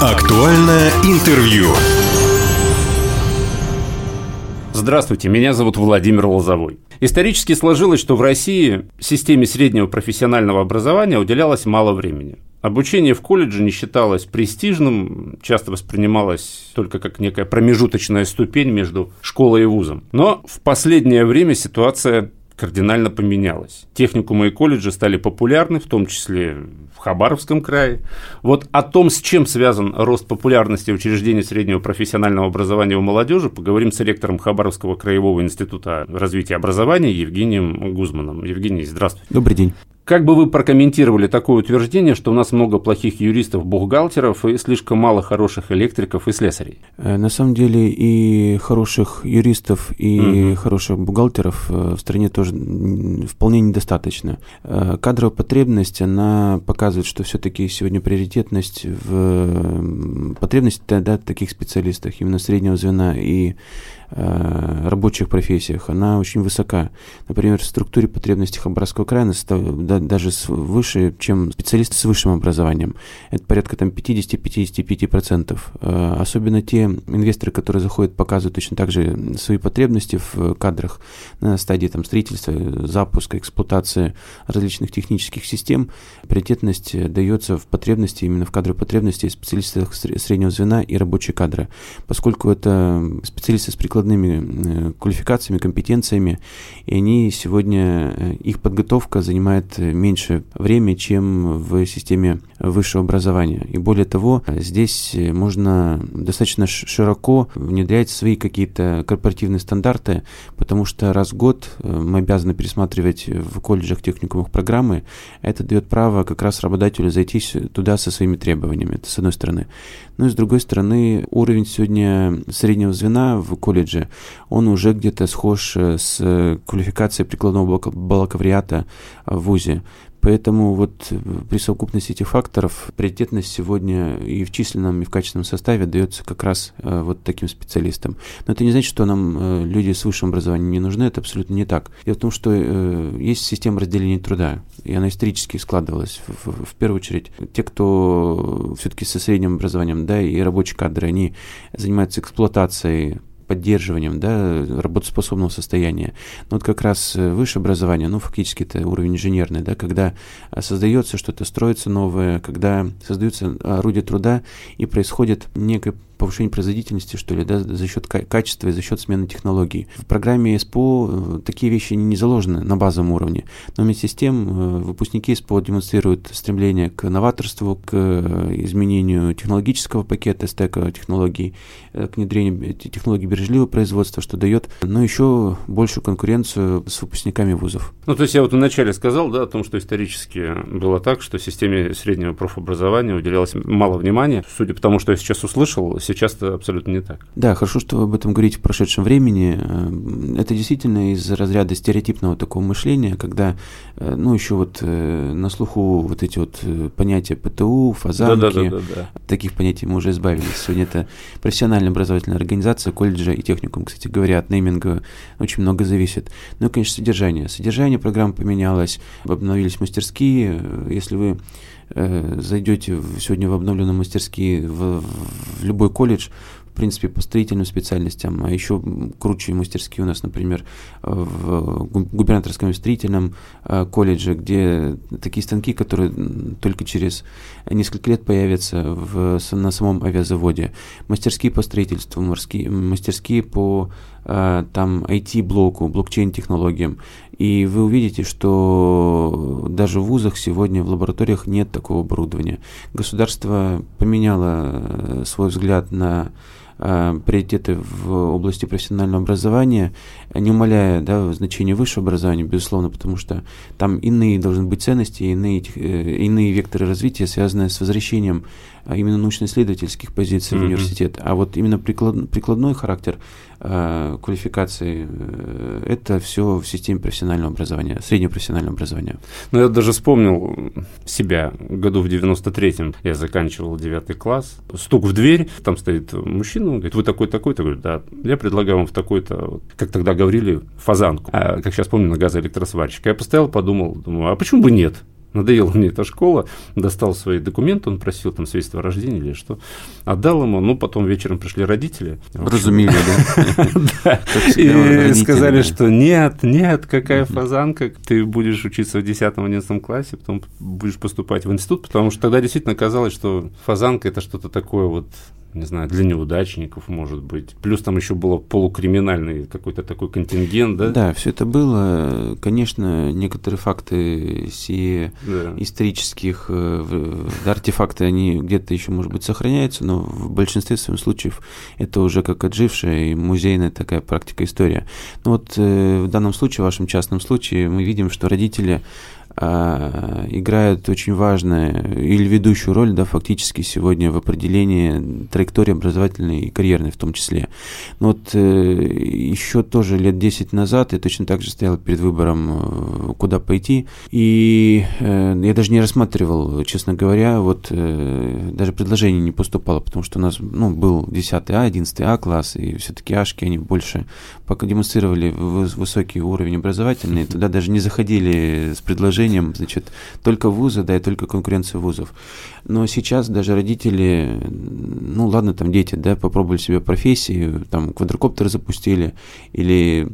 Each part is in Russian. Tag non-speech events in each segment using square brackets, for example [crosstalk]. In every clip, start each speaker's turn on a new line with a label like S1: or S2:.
S1: Актуальное интервью.
S2: Здравствуйте, меня зовут Владимир Лозовой. Исторически сложилось, что в России системе среднего профессионального образования уделялось мало времени. Обучение в колледже не считалось престижным, часто воспринималось только как некая промежуточная ступень между школой и вузом. Но в последнее время ситуация кардинально поменялось. Техникумы и колледжи стали популярны, в том числе в Хабаровском крае. Вот о том, с чем связан рост популярности учреждений среднего профессионального образования у молодежи, поговорим с ректором Хабаровского краевого института развития образования Евгением Гузманом. Евгений, здравствуйте.
S3: Добрый день.
S2: Как бы вы прокомментировали такое утверждение, что у нас много плохих юристов-бухгалтеров и слишком мало хороших электриков и слесарей?
S3: Э, на самом деле и хороших юристов, и угу. хороших бухгалтеров э, в стране тоже вполне недостаточно. Э, кадровая потребность, она показывает, что все-таки сегодня приоритетность в потребности да, таких специалистов, именно среднего звена и рабочих профессиях, она очень высока. Например, в структуре потребностей Хабаровского края даже выше, чем специалисты с высшим образованием. Это порядка там 50-55%. Э, особенно те инвесторы, которые заходят, показывают точно так же свои потребности в кадрах на стадии там, строительства, запуска, эксплуатации различных технических систем. Приоритетность дается в потребности, именно в кадровой потребности специалистов среднего звена и рабочие кадры. Поскольку это специалисты с прикладом прикладными э, квалификациями, компетенциями, и они сегодня, э, их подготовка занимает меньше времени, чем в системе высшего образования. И более того, здесь можно достаточно широко внедрять свои какие-то корпоративные стандарты, потому что раз в год э, мы обязаны пересматривать в колледжах, техникумах программы, это дает право как раз работодателю зайти туда со своими требованиями, это с одной стороны. Ну и с другой стороны, уровень сегодня среднего звена в колледже, он уже где-то схож э, с квалификацией прикладного бакалавриата в ВУЗе. Поэтому вот э, при совокупности этих факторов приоритетность сегодня и в численном, и в качественном составе дается как раз э, вот таким специалистам. Но это не значит, что нам э, люди с высшим образованием не нужны, это абсолютно не так. Дело в том, что э, есть система разделения труда, и она исторически складывалась. В, в первую очередь, те, кто все-таки со средним образованием, да, и рабочие кадры, они занимаются эксплуатацией поддерживанием да, работоспособного состояния. Но вот как раз э, высшее образование, ну, фактически это уровень инженерный, да, когда э, создается что-то, строится новое, когда создаются орудия труда и происходит некое повышение производительности, что ли, да, за счет качества и за счет смены технологий. В программе СПО э, такие вещи не заложены на базовом уровне, но вместе с тем э, выпускники СПО демонстрируют стремление к новаторству, к э, изменению технологического пакета стека технологий, к внедрению технологий бережливого производства, что дает, но еще большую конкуренцию с выпускниками вузов.
S2: Ну, то есть я вот вначале сказал, да, о том, что исторически было так, что системе среднего профобразования уделялось мало внимания. Судя по тому, что я сейчас услышал, сейчас это абсолютно не так.
S3: Да, хорошо, что вы об этом говорите в прошедшем времени. Э, это действительно из разряда стереотипного такого мышления, когда, э, ну, еще вот э, на слуху вот эти вот понятия ПТУ, фазанки, да, да, да, да, да. таких понятий мы уже избавились. Сегодня это профессиональная образовательная организация, колледжа и техникум, кстати говоря, от нейминга очень много зависит. Ну и, конечно, содержание. Содержание программы поменялось, обновились мастерские. Если вы э, зайдете сегодня в обновленные мастерские в, в любой колледж, в принципе, по строительным специальностям, а еще круче мастерские у нас, например, в губернаторском строительном э, колледже, где такие станки, которые только через несколько лет появятся в, на самом авиазаводе. Мастерские по строительству, морские, мастерские по э, там IT-блоку, блокчейн-технологиям. И вы увидите, что даже в вузах сегодня в лабораториях нет такого оборудования. Государство поменяло э, свой взгляд на приоритеты в области профессионального образования, не умаляя да, значение высшего образования, безусловно, потому что там иные должны быть ценности, иные, э, иные векторы развития, связанные с возвращением а именно научно-исследовательских позиций mm-hmm. в университет. А вот именно приклад, прикладной характер э, квалификации э, это все в системе профессионального образования, среднего профессионального образования.
S2: Ну, я даже вспомнил себя. Году в 93-м я заканчивал 9 класс. Стук в дверь, там стоит мужчина, он говорит, вы такой-такой-то? Говорю, да, я предлагаю вам в такой-то, как тогда говорили, фазанку. А, как сейчас помню, на газоэлектросварщика. Я постоял, подумал, думаю, а почему бы нет? надоела мне эта школа, достал свои документы, он просил там свидетельство о рождении или что, отдал ему, ну, потом вечером пришли родители.
S3: Разумели,
S2: да? [laughs] И сказали, что нет, нет, какая фазанка, ты будешь учиться в 10-11 классе, потом будешь поступать в институт, потому что тогда действительно казалось, что фазанка – это что-то такое вот не знаю, для неудачников, может быть. Плюс там еще было полукриминальный какой-то такой контингент, да?
S3: Да, все это было. Конечно, некоторые факты сие да. исторических э, артефакты, они где-то еще, может быть, сохраняются, но в большинстве своем случаев это уже как отжившая и музейная такая практика история. Но вот э, в данном случае, в вашем частном случае, мы видим, что родители играют очень важную или ведущую роль, да, фактически сегодня в определении траектории образовательной и карьерной в том числе. Но вот э, еще тоже лет 10 назад я точно так же стоял перед выбором, э, куда пойти, и э, я даже не рассматривал, честно говоря, вот даже предложение не поступало, потому что у нас ну, был 10 А, 11 А класс, и все-таки Ашки, они больше пока демонстрировали высокий уровень образовательный, туда даже не заходили с предложением предложением, значит, только вузы, да, и только конкуренция вузов. Но сейчас даже родители, ну ладно, там дети, да, попробовали себе профессии, там квадрокоптер запустили, или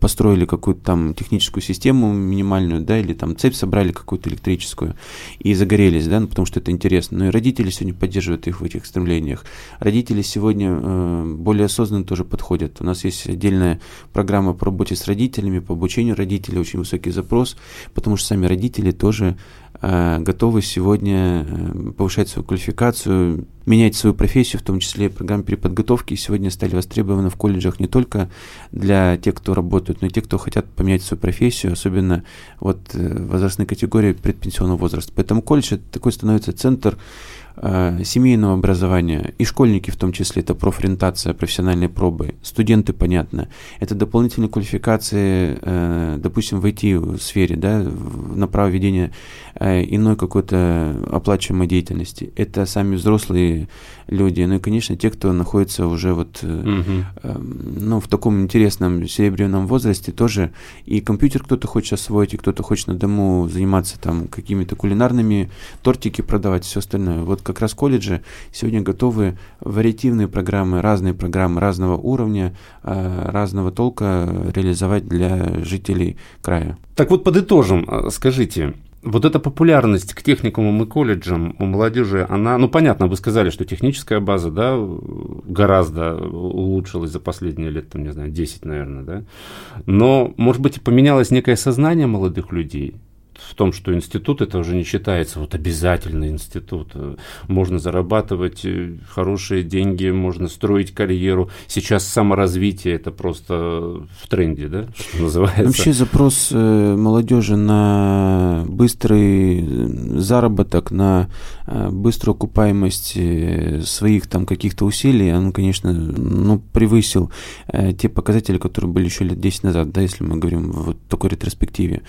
S3: построили какую-то там техническую систему минимальную, да, или там цепь собрали какую-то электрическую и загорелись, да, ну, потому что это интересно. Но и родители сегодня поддерживают их в этих стремлениях. Родители сегодня э, более осознанно тоже подходят. У нас есть отдельная программа по работе с родителями, по обучению родителей, очень высокий запрос, потому что сами родители тоже готовы сегодня э, повышать свою квалификацию, менять свою профессию, в том числе программы переподготовки, сегодня стали востребованы в колледжах не только для тех, кто работает, но и тех, кто хотят поменять свою профессию, особенно вот э, возрастной категории предпенсионного возраста. Поэтому колледж такой становится центр Э, семейного образования, и школьники в том числе, это профориентация, профессиональные пробы, студенты, понятно, это дополнительные квалификации, э, допустим, в IT-сфере, да, на право ведения э, иной какой-то оплачиваемой деятельности, это сами взрослые люди, ну и, конечно, те, кто находится уже вот, угу. ну, в таком интересном серебряном возрасте тоже, и компьютер кто-то хочет освоить, и кто-то хочет на дому заниматься там какими-то кулинарными, тортики продавать, все остальное. Вот как раз колледжи сегодня готовы вариативные программы, разные программы разного уровня, а, разного толка реализовать для жителей края.
S2: Так вот, подытожим, а, скажите, вот эта популярность к техникумам и колледжам у молодежи, она, ну понятно, вы сказали, что техническая база, да, гораздо улучшилась за последние лет, там, не знаю, 10, наверное, да, но, может быть, поменялось некое сознание молодых людей, в том, что институт это уже не считается вот обязательный институт. Можно зарабатывать э, хорошие деньги, можно строить карьеру. Сейчас саморазвитие это просто в тренде, да, что называется.
S3: Вообще запрос э, молодежи на быстрый э, заработок, на быструю окупаемость своих там каких-то усилий, он, конечно, ну, превысил те показатели, которые были еще лет 10 назад, да, если мы говорим в такой ретроспективе.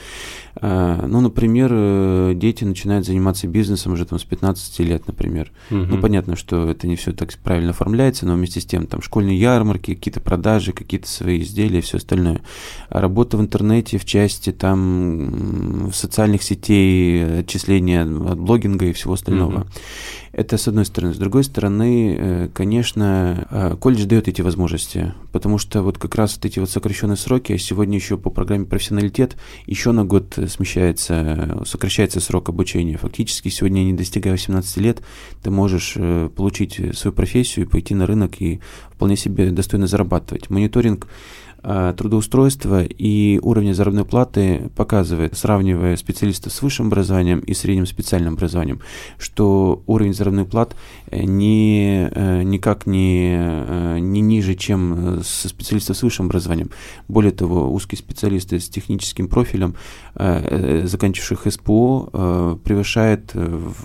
S3: Ну, например, э, дети начинают заниматься бизнесом уже там с 15 лет, например. Угу. Ну, понятно, что это не все так правильно оформляется, но вместе с тем там школьные ярмарки, какие-то продажи, какие-то свои изделия, все остальное. А работа в интернете в части там социальных сетей, отчисления от блогинга и всего остального. Угу. Это с одной стороны. С другой стороны, э, конечно, э, колледж дает эти возможности, потому что вот как раз вот эти вот сокращенные сроки, а сегодня еще по программе профессионалитет еще на год смещается, сокращается срок обучения. Фактически сегодня, не достигая 18 лет, ты можешь э, получить свою профессию и пойти на рынок и вполне себе достойно зарабатывать. Мониторинг Э, трудоустройства и уровня заработной платы показывает, сравнивая специалистов с высшим образованием и средним специальным образованием, что уровень заработной плат э, не, э, никак не, не ниже, чем со специалистов с высшим образованием. Более того, узкие специалисты с техническим профилем, заканчивших СПО, превышает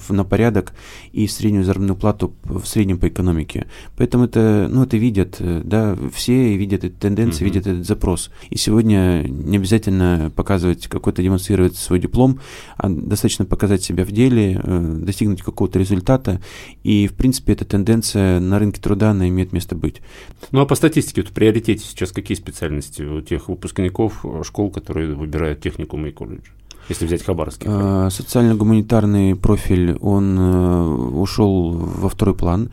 S3: на порядок и среднюю заработную плату в среднем по экономике. Поэтому это, ну, это видят, да, все видят эту тенденцию, mm-hmm. видят этот запрос. И сегодня не обязательно показывать какой-то, демонстрировать свой диплом, а достаточно показать себя в деле, э, достигнуть какого-то результата. И, в принципе, эта тенденция на рынке труда, она имеет место быть.
S2: Ну, а по статистике, вот в приоритете сейчас какие специальности у тех выпускников школ, которые выбирают техникумы и колледжи? Если взять Хабаровский
S3: край? Социально-гуманитарный профиль, он ушел во второй план.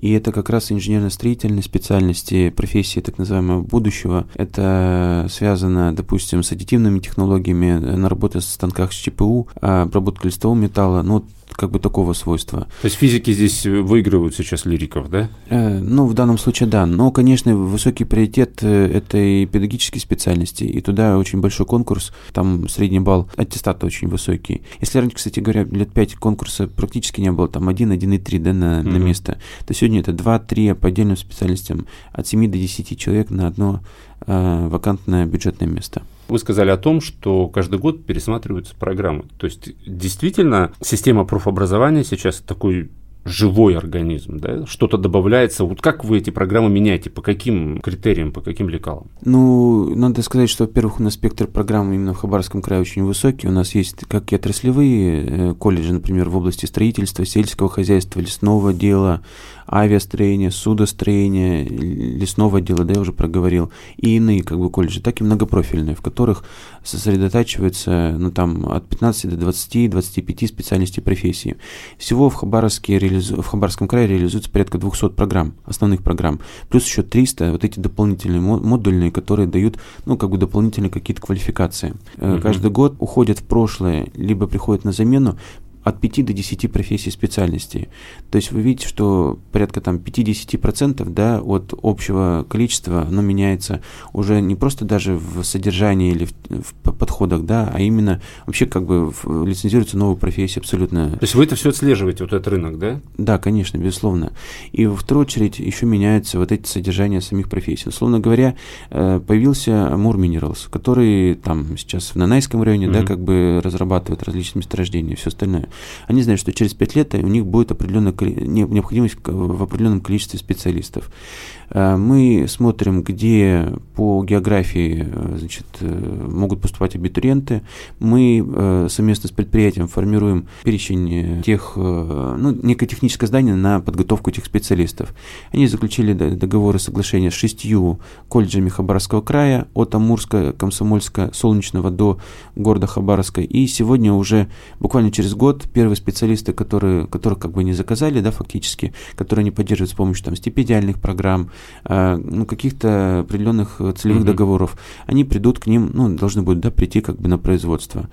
S3: И это как раз инженерно-строительные специальности, профессии так называемого будущего. Это связано, допустим, с аддитивными технологиями, на работе со станках с ЧПУ, обработка листового металла. Ну, как бы такого свойства.
S2: То есть физики здесь выигрывают сейчас лириков, да?
S3: Э, ну, в данном случае да. Но, конечно, высокий приоритет э, это и педагогические специальности, и туда очень большой конкурс, там средний балл аттестата очень высокий. Если раньше, кстати говоря, лет 5 конкурса практически не было, там 1, 1,3 да, на, mm-hmm. на место, то сегодня это 2-3 по отдельным специальностям, от 7 до 10 человек на одно э, вакантное бюджетное место.
S2: Вы сказали о том, что каждый год пересматриваются программы. То есть действительно система профобразования сейчас такой живой организм, да? что-то добавляется. Вот как вы эти программы меняете, по каким критериям, по каким лекалам?
S3: Ну, надо сказать, что, во-первых, у нас спектр программ именно в Хабаровском крае очень высокий. У нас есть как и отраслевые э, колледжи, например, в области строительства, сельского хозяйства, лесного дела, авиастроения, судостроения, лесного дела, да, я уже проговорил, и иные как бы колледжи, так и многопрофильные, в которых сосредотачивается, ну, там, от 15 до 20-25 специальностей профессии. Всего в, Хабаровске, реализу... в Хабаровском крае реализуется порядка 200 программ, основных программ, плюс еще 300 вот эти дополнительные модульные, которые дают, ну, как бы дополнительные какие-то квалификации. Угу. Каждый год уходят в прошлое, либо приходят на замену от 5 до 10 профессий специальностей. То есть вы видите, что порядка там 50% да, от общего количества оно меняется уже не просто даже в содержании или в, в подходах, да, а именно вообще как бы лицензируется новая профессия абсолютно.
S2: То есть вы это все отслеживаете, вот этот рынок, да?
S3: Да, конечно, безусловно. И во вторую очередь еще меняются вот эти содержания самих профессий. Условно говоря, э, появился Amur Minerals, который там сейчас в Нанайском районе, mm-hmm. да, как бы разрабатывает различные месторождения и все остальное они знают, что через 5 лет у них будет определенная необходимость в определенном количестве специалистов. Э, мы смотрим, где по географии э, значит, э, могут поступать абитуриенты. Мы совместно с предприятием формируем перечень тех, ну, некое техническое здание на подготовку этих специалистов. Они заключили договоры соглашения с шестью колледжами Хабаровского края, от Амурска, Комсомольска, Солнечного до города Хабаровска. И сегодня уже буквально через год первые специалисты, которые, которых как бы не заказали, да, фактически, которые они поддерживают с помощью там, стипендиальных программ, э, ну, каких-то определенных целевых mm-hmm. договоров, они придут к ним, ну, должны будут, да, прийти как бы на производство.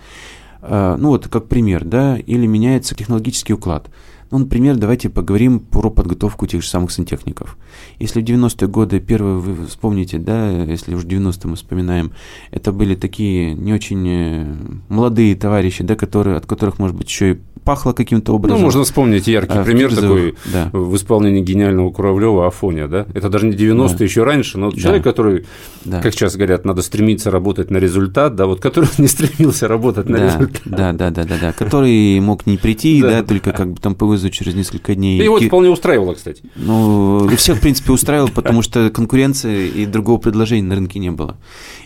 S3: Э, ну, вот как пример, да, или меняется технологический уклад. Ну, например, давайте поговорим про подготовку тех же самых сантехников. Если в 90-е годы, первые вы вспомните, да, если уж 90-е мы вспоминаем, это были такие не очень э, молодые товарищи, да, которые, от которых, может быть, еще и пахло каким-то образом.
S2: Ну, можно вспомнить яркий а, пример такой да. в исполнении гениального Куравлева Афоня, да? Это даже не 90-е, да. еще раньше, но да. человек, который, да. как сейчас говорят, надо стремиться работать на результат, да, вот который [laughs] не стремился работать на
S3: да.
S2: результат.
S3: Да, да, да, да, да, который мог не прийти, да, только как бы там по вызову через несколько дней.
S2: И его вполне устраивало, кстати.
S3: Ну, всех, в принципе, устраивало, потому что конкуренции и другого предложения на рынке не было.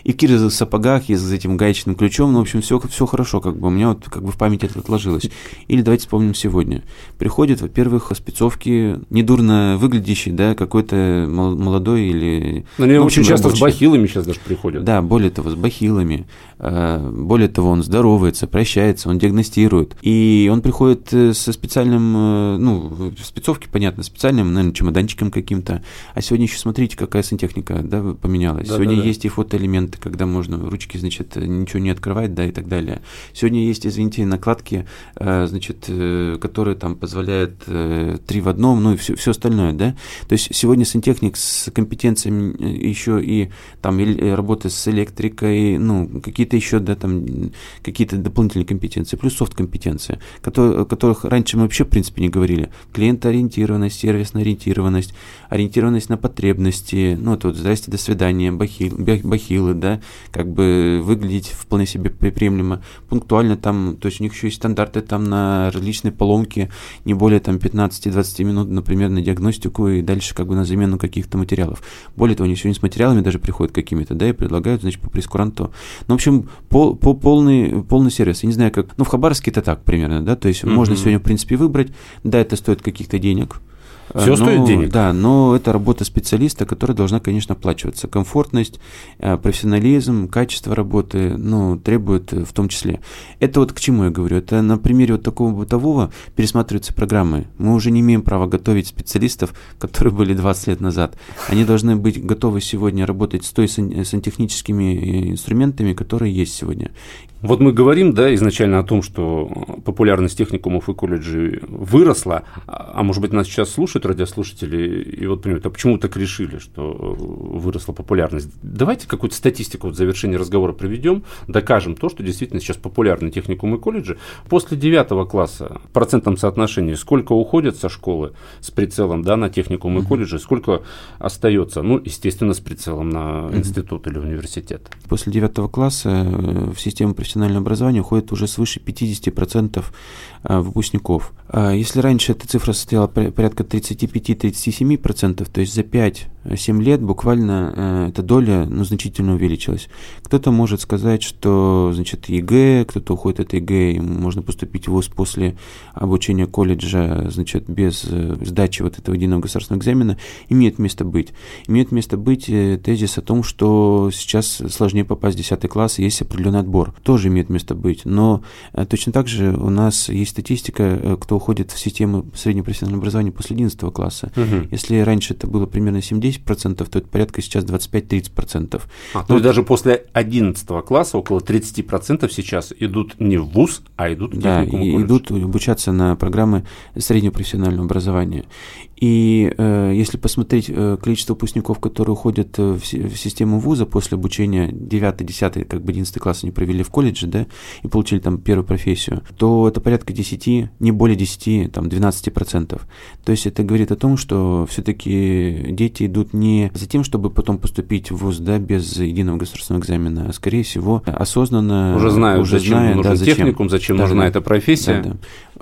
S3: И в кирзовых сапогах, и с этим гаечным ключом, ну, в общем, все, все хорошо, как бы у меня вот как бы в памяти это отложилось. Или давайте вспомним сегодня. Приходит, во-первых, спецовки недурно выглядящий, да, какой-то молодой или...
S2: Ну, ну очень часто рабочий. с бахилами сейчас даже приходят.
S3: Да, более того, с бахилами. А, более того, он здоровается, прощается, он диагностирует. И он приходит э, со специальным, э, ну, в спецовке, понятно, специальным, наверное, чемоданчиком каким-то. А сегодня еще смотрите, какая сантехника, да, поменялась. Да, сегодня да, да. есть и фотоэлементы, когда можно ручки, значит, ничего не открывать, да, и так далее. Сегодня есть, извините, накладки, э, значит, Э, которые там позволяют э, три в одном, ну и все, все остальное, да. То есть сегодня сантехник с компетенциями э, еще и там и работы с электрикой, ну, какие-то еще, да, там, какие-то дополнительные компетенции, плюс софт-компетенции, которые, которых раньше мы вообще, в принципе, не говорили. Клиентоориентированность, сервисная ориентированность, ориентированность на потребности, ну, вот здрасте, до свидания, бахил, бахилы, да, как бы выглядеть вполне себе приемлемо, пунктуально там, то есть у них еще есть стандарты там на различные поломки не более там 15-20 минут, например, на диагностику и дальше как бы на замену каких-то материалов. Более того, они сегодня с материалами даже приходят какими-то, да, и предлагают, значит, по прескуранту. Ну, в общем, по, по полный, полный сервис. Я не знаю, как... Ну, в Хабаровске это так примерно, да, то есть mm-hmm. можно сегодня, в принципе, выбрать. Да, это стоит каких-то денег,
S2: Все но, стоит денег?
S3: Да, но это работа специалиста, которая должна, конечно, оплачиваться. Комфортность, профессионализм, качество работы, ну, требует в том числе. Это вот к чему я говорю? Это на примере вот такого бытового пересматриваются программы. Мы уже не имеем права готовить специалистов, [laughs] которые были 20 лет назад. Они должны быть готовы сегодня работать с той сантехническими инструментами, которые есть сегодня.
S2: Вот мы говорим, да, изначально о том, что популярность техникумов и колледжей выросла, а может быть нас сейчас слушают радиослушатели и вот понимают, а почему так решили, что выросла популярность? Давайте какую-то статистику вот в завершении разговора проведем, докажем то, что действительно сейчас популярны техникумы и колледжи. После девятого класса в процентном соотношении сколько уходят со школы с прицелом да, на техникумы и колледжи, сколько остается, ну, естественно, с прицелом на институт или университет?
S3: После девятого класса э, в систему профессионального профессиональное образование уходит уже свыше 50% а, выпускников. А, если раньше эта цифра состояла порядка 35-37%, то есть за 5-7 лет буквально э, эта доля ну, значительно увеличилась. Кто-то может сказать, что значит, ЕГЭ, кто-то уходит от ЕГЭ, можно поступить в ВУЗ после обучения колледжа значит, без э, сдачи вот этого единого государственного экзамена, имеет место быть. Имеет место быть э, тезис о том, что сейчас сложнее попасть в 10 класс, есть определенный отбор. Тоже имеет место быть. Но точно так же у нас есть статистика, э, кто уходит в систему среднего профессионального образования после 11 класса. Угу. Если раньше это было примерно 7-10%, то это порядка сейчас 25-30%.
S2: А, то есть даже после 11 класса около 30% сейчас идут не в ВУЗ, а идут в
S3: Да, и идут обучаться на программы среднего профессионального образования. И э, если посмотреть э, количество выпускников, которые уходят э, в, в систему вуза после обучения 9, 10, как бы 11 класс они провели в колледже, да, и получили там первую профессию, то это порядка 10, не более 10, там 12%. То есть это говорит о том, что все-таки дети идут не за тем, чтобы потом поступить в вуз, да, без единого государственного экзамена, а скорее всего осознанно,
S2: уже знают, уже зачем зная, нужен да, зачем. техникум, зачем да, нужна да, эта профессия.
S3: Да, да.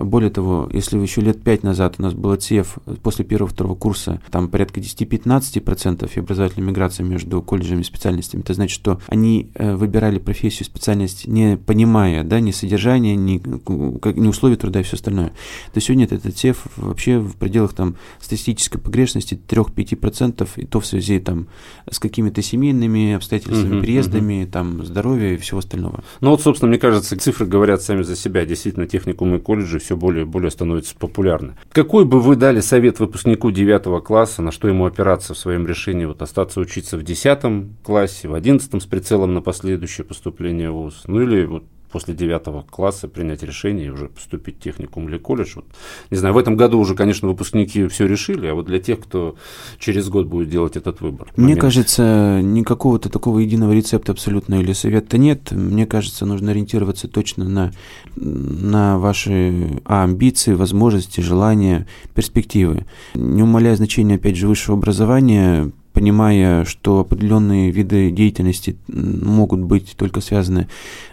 S3: Более того, если еще лет 5 назад у нас был отсев после первого-второго курса, там порядка 10-15% и образовательная миграция между колледжами и специальностями, это значит, что они э, выбирали профессию, специальность, не понимая, да, ни содержания, ни, ни условий труда и все остальное. То сегодня этот отсев вообще в пределах там статистической погрешности 3-5%, и то в связи там с какими-то семейными обстоятельствами, uh-huh, переездами, uh-huh. там, здоровья и всего остального.
S2: Ну вот, собственно, мне кажется, цифры говорят сами за себя. Действительно, техникумы и колледжи все более и более становятся популярны. Какой бы вы дали совет выпускнику 9 класса, на что ему опираться в своем решении вот остаться учиться в 10 классе, в 11 с прицелом на последующее поступление в ВУЗ? Ну или вот после девятого класса принять решение и уже поступить в техникум или колледж. Вот, не знаю, в этом году уже, конечно, выпускники все решили, а вот для тех, кто через год будет делать этот выбор.
S3: Мне момент. кажется, никакого-то такого единого рецепта абсолютно или совета нет. Мне кажется, нужно ориентироваться точно на, на ваши а, амбиции, возможности, желания, перспективы. Не умаляя значения, опять же, высшего образования, понимая, что определенные виды деятельности могут быть только связаны,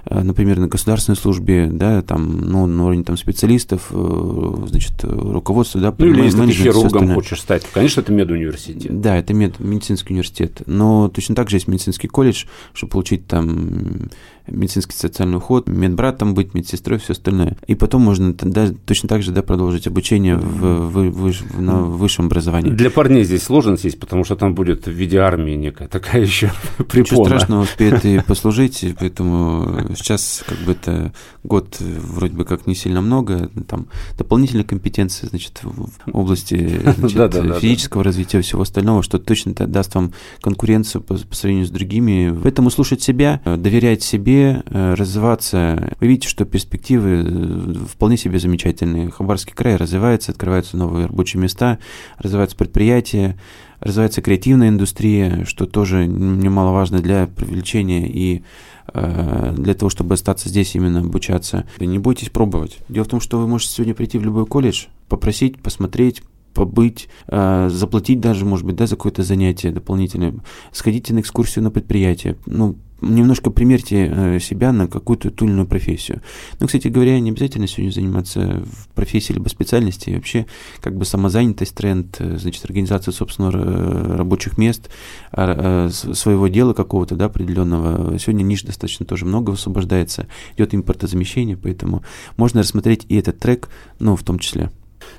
S3: э, например, на государственной службе, да, там, ну, на уровне там, специалистов, э, значит, руководства, да,
S2: ну, или если ты хирургом хочешь стать, конечно, это медуниверситет.
S3: Да, это мед, медицинский университет, но точно так же есть медицинский колледж, чтобы получить там медицинский социальный уход, медбрат там быть, медсестрой, все остальное. И потом можно да, точно так же да, продолжить обучение в, в, в, на высшем образовании.
S2: Для парней здесь сложность есть, потому что там будет в виде армии некая такая [laughs] еще препона.
S3: Ничего страшного, успеет и послужить, поэтому сейчас как бы это год вроде бы как не сильно много, там дополнительные компетенции, значит, в области значит, [laughs] физического развития всего остального, что точно даст вам конкуренцию по, по сравнению с другими. Поэтому слушать себя, доверять себе, Э, развиваться. Вы видите, что перспективы э, вполне себе замечательные. Хабаровский край развивается, открываются новые рабочие места, развиваются предприятия, развивается креативная индустрия, что тоже немаловажно для привлечения и э, для того, чтобы остаться здесь именно обучаться. Не бойтесь пробовать. Дело в том, что вы можете сегодня прийти в любой колледж, попросить, посмотреть, побыть, заплатить даже, может быть, да, за какое-то занятие дополнительное, сходите на экскурсию на предприятие, ну, немножко примерьте э, себя на какую-то ту или иную профессию. Ну, кстати говоря, не обязательно сегодня заниматься в профессии либо специальности. вообще, как бы самозанятость, тренд, э, значит, организация собственного э, рабочих мест, а, своего дела какого-то, да, определенного. Сегодня ниш достаточно тоже много высвобождается, идет импортозамещение, поэтому можно рассмотреть и этот трек, ну, в том числе.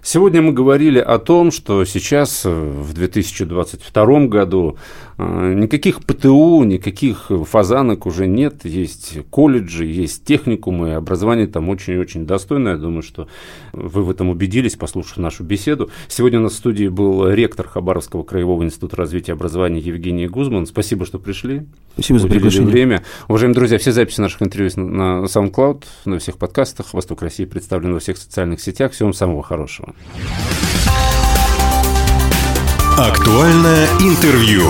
S2: Сегодня мы говорили о том, что сейчас, э, в 2022 году, э, никаких ПТУ, никаких фазанок уже нет. Есть колледжи, есть техникумы, образование там очень-очень достойное. Я думаю, что вы в этом убедились, послушав нашу беседу. Сегодня у нас в студии был ректор Хабаровского краевого института развития образования Евгений Гузман. Спасибо, что пришли.
S3: Спасибо за приглашение.
S2: время. Уважаемые друзья, все записи наших интервью на SoundCloud, на всех подкастах. Восток России представлен во всех социальных сетях. Всего вам самого хорошего.
S1: Актуальное интервью.